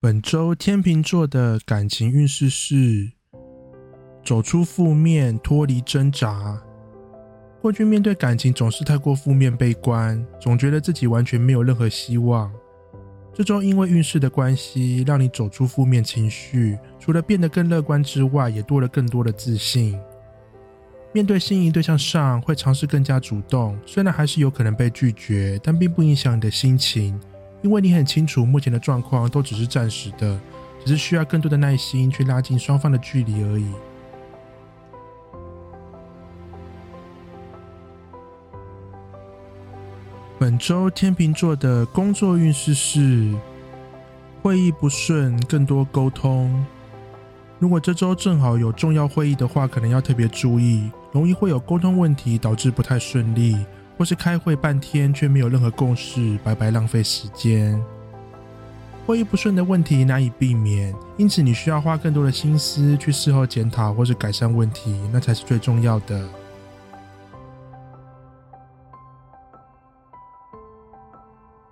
本周天秤座的感情运势是走出负面，脱离挣扎。过去面对感情总是太过负面悲观，总觉得自己完全没有任何希望。这周因为运势的关系，让你走出负面情绪，除了变得更乐观之外，也多了更多的自信。面对心仪对象上，会尝试更加主动，虽然还是有可能被拒绝，但并不影响你的心情。因为你很清楚，目前的状况都只是暂时的，只是需要更多的耐心去拉近双方的距离而已。本周天秤座的工作运势是会议不顺，更多沟通。如果这周正好有重要会议的话，可能要特别注意，容易会有沟通问题，导致不太顺利。或是开会半天却没有任何共识，白白浪费时间。会议不顺的问题难以避免，因此你需要花更多的心思去事后检讨或是改善问题，那才是最重要的。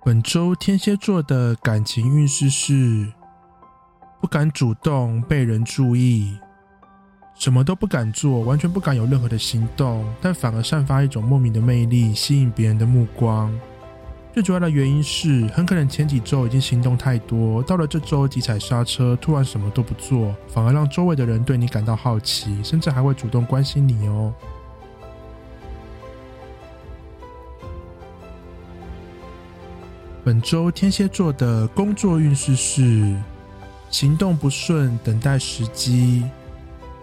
本周天蝎座的感情运势是不敢主动，被人注意。什么都不敢做，完全不敢有任何的行动，但反而散发一种莫名的魅力，吸引别人的目光。最主要的原因是，很可能前几周已经行动太多，到了这周急踩刹车，突然什么都不做，反而让周围的人对你感到好奇，甚至还会主动关心你哦。本周天蝎座的工作运势是行动不顺，等待时机。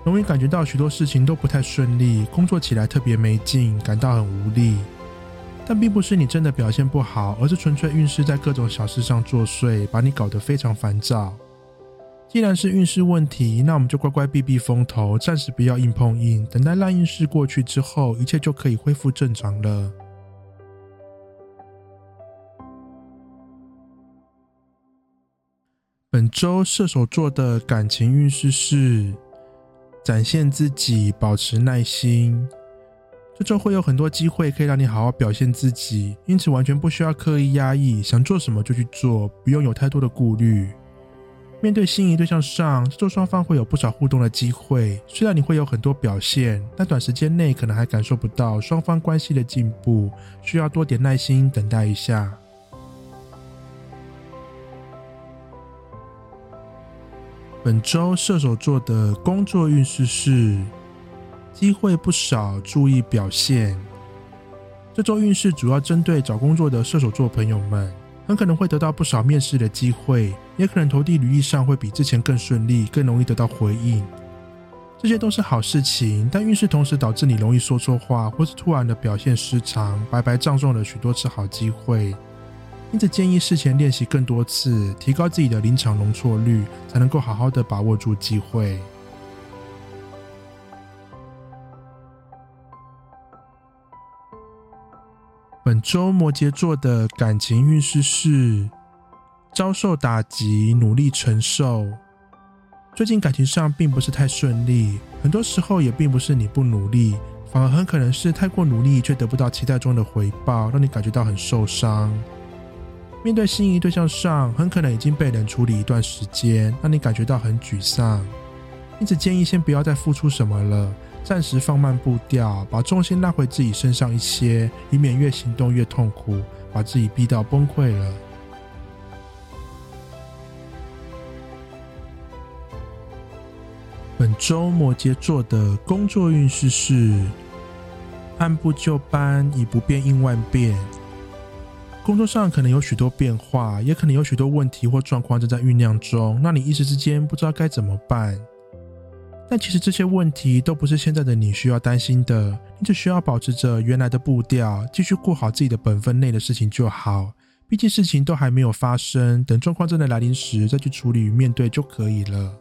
容易感觉到许多事情都不太顺利，工作起来特别没劲，感到很无力。但并不是你真的表现不好，而是纯粹运势在各种小事上作祟，把你搞得非常烦躁。既然是运势问题，那我们就乖乖避避风头，暂时不要硬碰硬，等待烂运势过去之后，一切就可以恢复正常了。本周射手座的感情运势是。展现自己，保持耐心。这周会有很多机会可以让你好好表现自己，因此完全不需要刻意压抑，想做什么就去做，不用有太多的顾虑。面对心仪对象上，这周双方会有不少互动的机会。虽然你会有很多表现，但短时间内可能还感受不到双方关系的进步，需要多点耐心等待一下。本周射手座的工作运势是机会不少，注意表现。这周运势主要针对找工作的射手座朋友们，很可能会得到不少面试的机会，也可能投递履历上会比之前更顺利，更容易得到回应。这些都是好事情，但运势同时导致你容易说错话，或是突然的表现失常，白白葬送了许多次好机会。因此，建议事前练习更多次，提高自己的临场容错率，才能够好好的把握住机会。本周摩羯座的感情运势是遭受打击，努力承受。最近感情上并不是太顺利，很多时候也并不是你不努力，反而很可能是太过努力却得不到期待中的回报，让你感觉到很受伤。面对心仪对象上，很可能已经被人处理一段时间，让你感觉到很沮丧。因此，建议先不要再付出什么了，暂时放慢步调，把重心拉回自己身上一些，以免越行动越痛苦，把自己逼到崩溃了。本周摩羯座的工作运势是按部就班，以不变应万变。工作上可能有许多变化，也可能有许多问题或状况正在酝酿中，那你一时之间不知道该怎么办。但其实这些问题都不是现在的你需要担心的，你只需要保持着原来的步调，继续过好自己的本分内的事情就好。毕竟事情都还没有发生，等状况真的来临时再去处理与面对就可以了。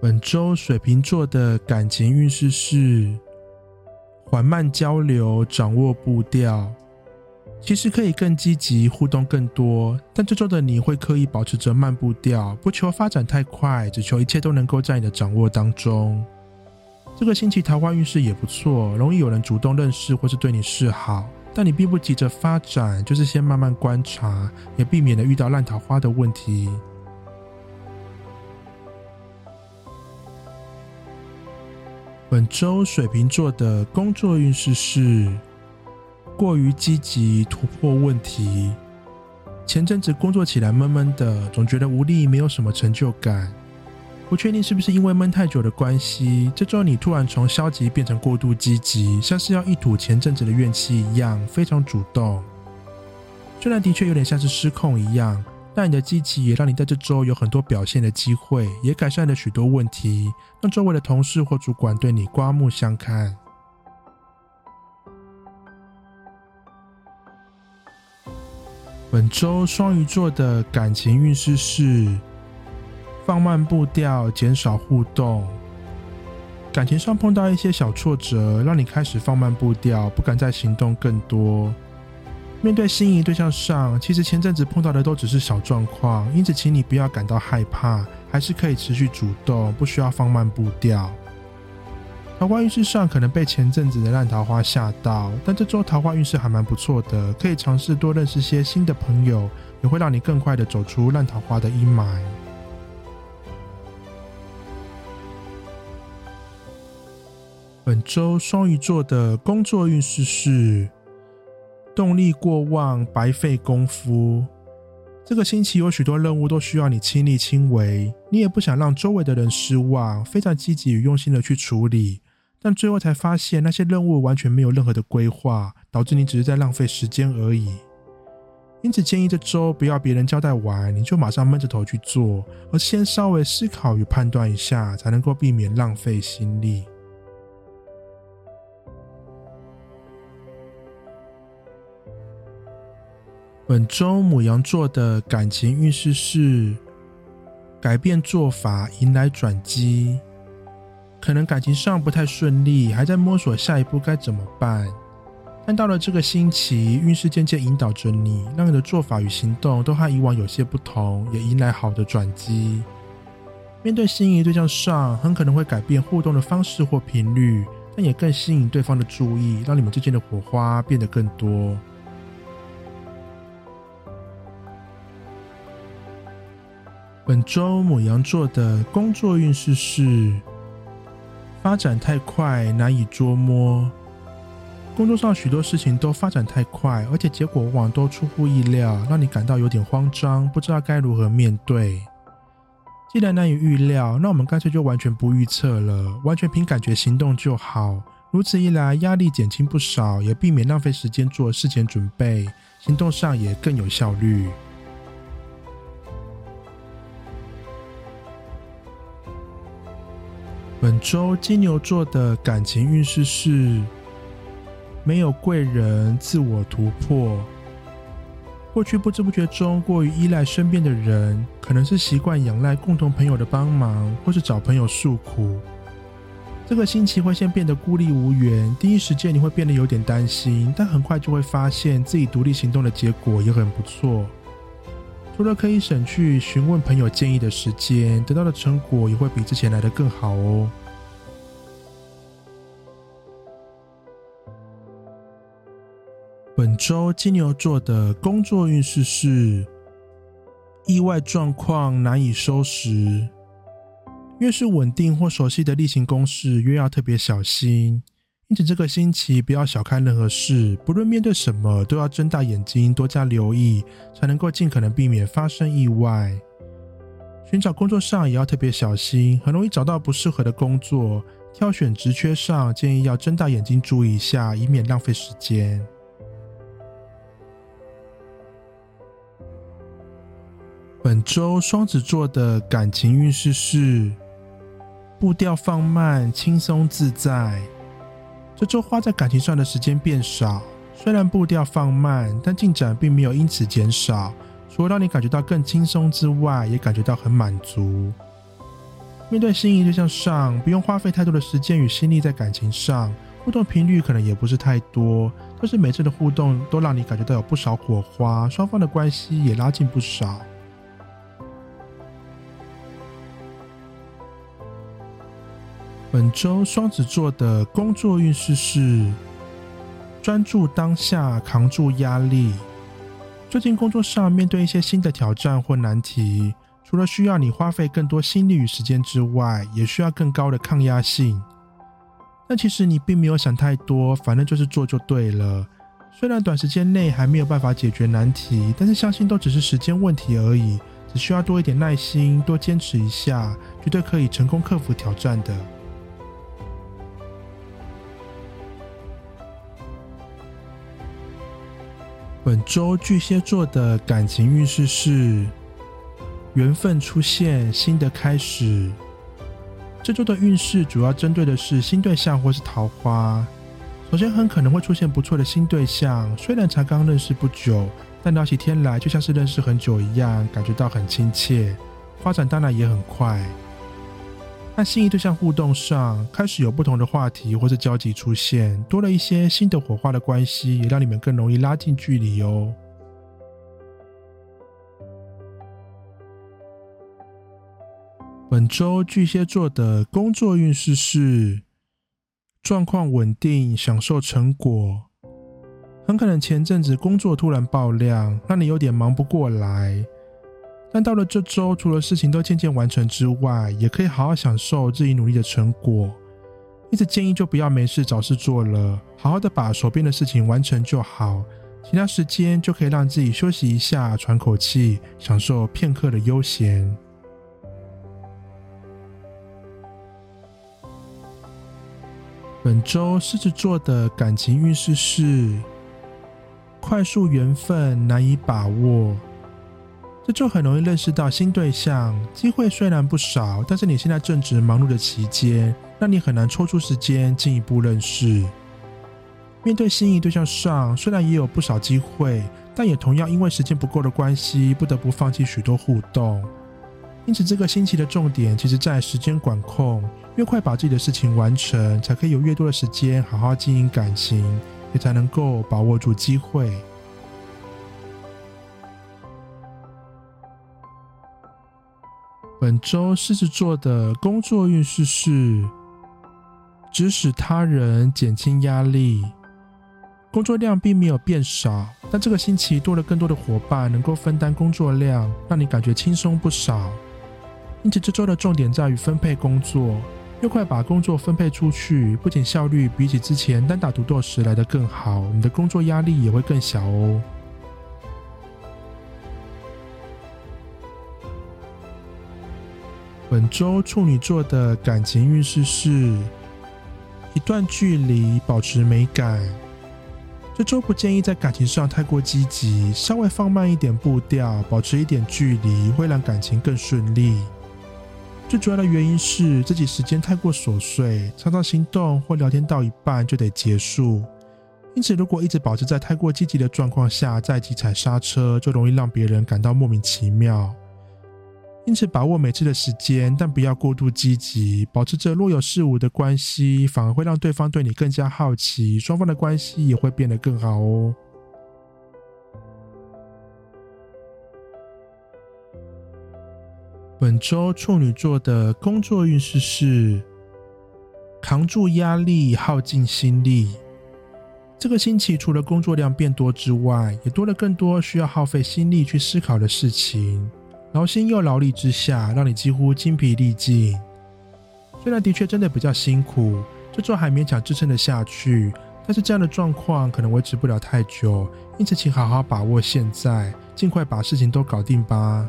本周水瓶座的感情运势是。缓慢交流，掌握步调，其实可以更积极互动更多。但这周的你会刻意保持着慢步调，不求发展太快，只求一切都能够在你的掌握当中。这个星期桃花运势也不错，容易有人主动认识或是对你示好，但你并不急着发展，就是先慢慢观察，也避免了遇到烂桃花的问题。本周水瓶座的工作运势是过于积极突破问题。前阵子工作起来闷闷的，总觉得无力，没有什么成就感。不确定是不是因为闷太久的关系，这周你突然从消极变成过度积极，像是要一吐前阵子的怨气一样，非常主动。虽然的确有点像是失控一样。但你的积极也让你在这周有很多表现的机会，也改善了许多问题，让周围的同事或主管对你刮目相看。本周双鱼座的感情运势是放慢步调，减少互动。感情上碰到一些小挫折，让你开始放慢步调，不敢再行动更多。面对心仪对象上，其实前阵子碰到的都只是小状况，因此请你不要感到害怕，还是可以持续主动，不需要放慢步调。桃花运势上可能被前阵子的烂桃花吓到，但这周桃花运势还蛮不错的，可以尝试多认识些新的朋友，也会让你更快的走出烂桃花的阴霾。本周双鱼座的工作运势是。动力过旺，白费功夫。这个星期有许多任务都需要你亲力亲为，你也不想让周围的人失望，非常积极与用心的去处理，但最后才发现那些任务完全没有任何的规划，导致你只是在浪费时间而已。因此建议这周不要别人交代完你就马上闷着头去做，而先稍微思考与判断一下，才能够避免浪费心力。本周母羊座的感情运势是改变做法，迎来转机。可能感情上不太顺利，还在摸索下一步该怎么办。但到了这个星期，运势渐渐引导着你，让你的做法与行动都和以往有些不同，也迎来好的转机。面对心仪对象上，很可能会改变互动的方式或频率，但也更吸引对方的注意，让你们之间的火花变得更多。本周母羊座的工作运势是发展太快，难以捉摸。工作上许多事情都发展太快，而且结果往往都出乎意料，让你感到有点慌张，不知道该如何面对。既然难以预料，那我们干脆就完全不预测了，完全凭感觉行动就好。如此一来，压力减轻不少，也避免浪费时间做事前准备，行动上也更有效率。本周金牛座的感情运势是没有贵人，自我突破。过去不知不觉中过于依赖身边的人，可能是习惯仰赖共同朋友的帮忙，或是找朋友诉苦。这个星期会先变得孤立无援，第一时间你会变得有点担心，但很快就会发现自己独立行动的结果也很不错。除了可以省去询问朋友建议的时间，得到的成果也会比之前来的更好哦。本周金牛座的工作运势是意外状况难以收拾，越是稳定或熟悉的例行公事，越要特别小心。因此，这个星期不要小看任何事，不论面对什么，都要睁大眼睛，多加留意，才能够尽可能避免发生意外。寻找工作上也要特别小心，很容易找到不适合的工作。挑选职缺上，建议要睁大眼睛注意一下，以免浪费时间。本周双子座的感情运势是步调放慢，轻松自在。这周花在感情上的时间变少，虽然步调放慢，但进展并没有因此减少。除了让你感觉到更轻松之外，也感觉到很满足。面对心仪对象上，不用花费太多的时间与心力在感情上，互动频率可能也不是太多，但是每次的互动都让你感觉到有不少火花，双方的关系也拉近不少。本周双子座的工作运势是专注当下，扛住压力。最近工作上面对一些新的挑战或难题，除了需要你花费更多心力与时间之外，也需要更高的抗压性。但其实你并没有想太多，反正就是做就对了。虽然短时间内还没有办法解决难题，但是相信都只是时间问题而已，只需要多一点耐心，多坚持一下，绝对可以成功克服挑战的。本周巨蟹座的感情运势是缘分出现，新的开始。这周的运势主要针对的是新对象或是桃花。首先，很可能会出现不错的新对象，虽然才刚认识不久，但聊起天来就像是认识很久一样，感觉到很亲切，发展当然也很快。在心仪对象互动上，开始有不同的话题或是交集出现，多了一些新的火花的关系，也让你们更容易拉近距离哦。本周巨蟹座的工作运势是状况稳定，享受成果。很可能前阵子工作突然爆量，让你有点忙不过来。但到了这周，除了事情都渐渐完成之外，也可以好好享受自己努力的成果。一直建议就不要没事找事做了，好好的把手边的事情完成就好，其他时间就可以让自己休息一下，喘口气，享受片刻的悠闲。本周狮子座的感情运势是快速缘分难以把握。这就很容易认识到新对象，机会虽然不少，但是你现在正值忙碌的期间，让你很难抽出时间进一步认识。面对心仪对象上，虽然也有不少机会，但也同样因为时间不够的关系，不得不放弃许多互动。因此，这个星期的重点其实在时间管控，越快把自己的事情完成，才可以有越多的时间好好经营感情，也才能够把握住机会。本周狮子座的工作运势是指使他人减轻压力，工作量并没有变少，但这个星期多了更多的伙伴能够分担工作量，让你感觉轻松不少。因此这周的重点在于分配工作，越快把工作分配出去，不仅效率比起之前单打独斗时来得更好，你的工作压力也会更小哦。本周处女座的感情运势是一段距离，保持美感。这周不建议在感情上太过积极，稍微放慢一点步调，保持一点距离，会让感情更顺利。最主要的原因是自己时间太过琐碎，常常行动或聊天到一半就得结束。因此，如果一直保持在太过积极的状况下，再急踩刹车，就容易让别人感到莫名其妙。因此，把握每次的时间，但不要过度积极，保持着若有似无的关系，反而会让对方对你更加好奇，双方的关系也会变得更好哦。本周处女座的工作运势是扛住压力，耗尽心力。这个星期除了工作量变多之外，也多了更多需要耗费心力去思考的事情。劳心又劳力之下，让你几乎精疲力尽。虽然的确真的比较辛苦，这周还勉强支撑得下去，但是这样的状况可能维持不了太久。因此，请好好把握现在，尽快把事情都搞定吧。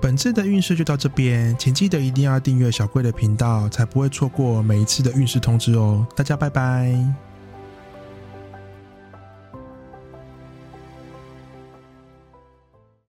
本次的运势就到这边，请记得一定要订阅小贵的频道，才不会错过每一次的运势通知哦。大家拜拜。